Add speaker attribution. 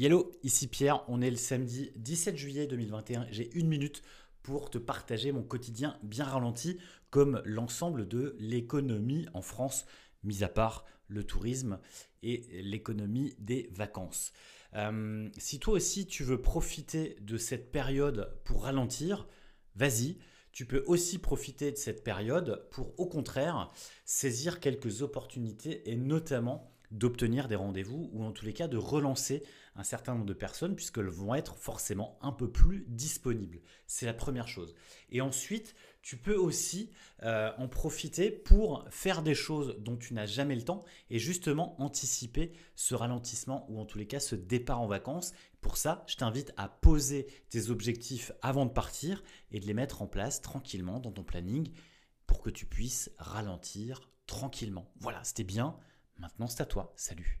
Speaker 1: Hello, ici Pierre, on est le samedi 17 juillet 2021, j'ai une minute pour te partager mon quotidien bien ralenti comme l'ensemble de l'économie en France, mis à part le tourisme et l'économie des vacances. Euh, si toi aussi tu veux profiter de cette période pour ralentir, vas-y. Tu peux aussi profiter de cette période pour au contraire saisir quelques opportunités et notamment d'obtenir des rendez-vous ou en tous les cas de relancer un certain nombre de personnes puisqu'elles vont être forcément un peu plus disponibles. C'est la première chose. Et ensuite, tu peux aussi euh, en profiter pour faire des choses dont tu n'as jamais le temps et justement anticiper ce ralentissement ou en tous les cas ce départ en vacances. Pour ça, je t'invite à poser tes objectifs avant de partir et de les mettre en place tranquillement dans ton planning pour que tu puisses ralentir tranquillement. Voilà, c'était bien. Maintenant, c'est à toi. Salut.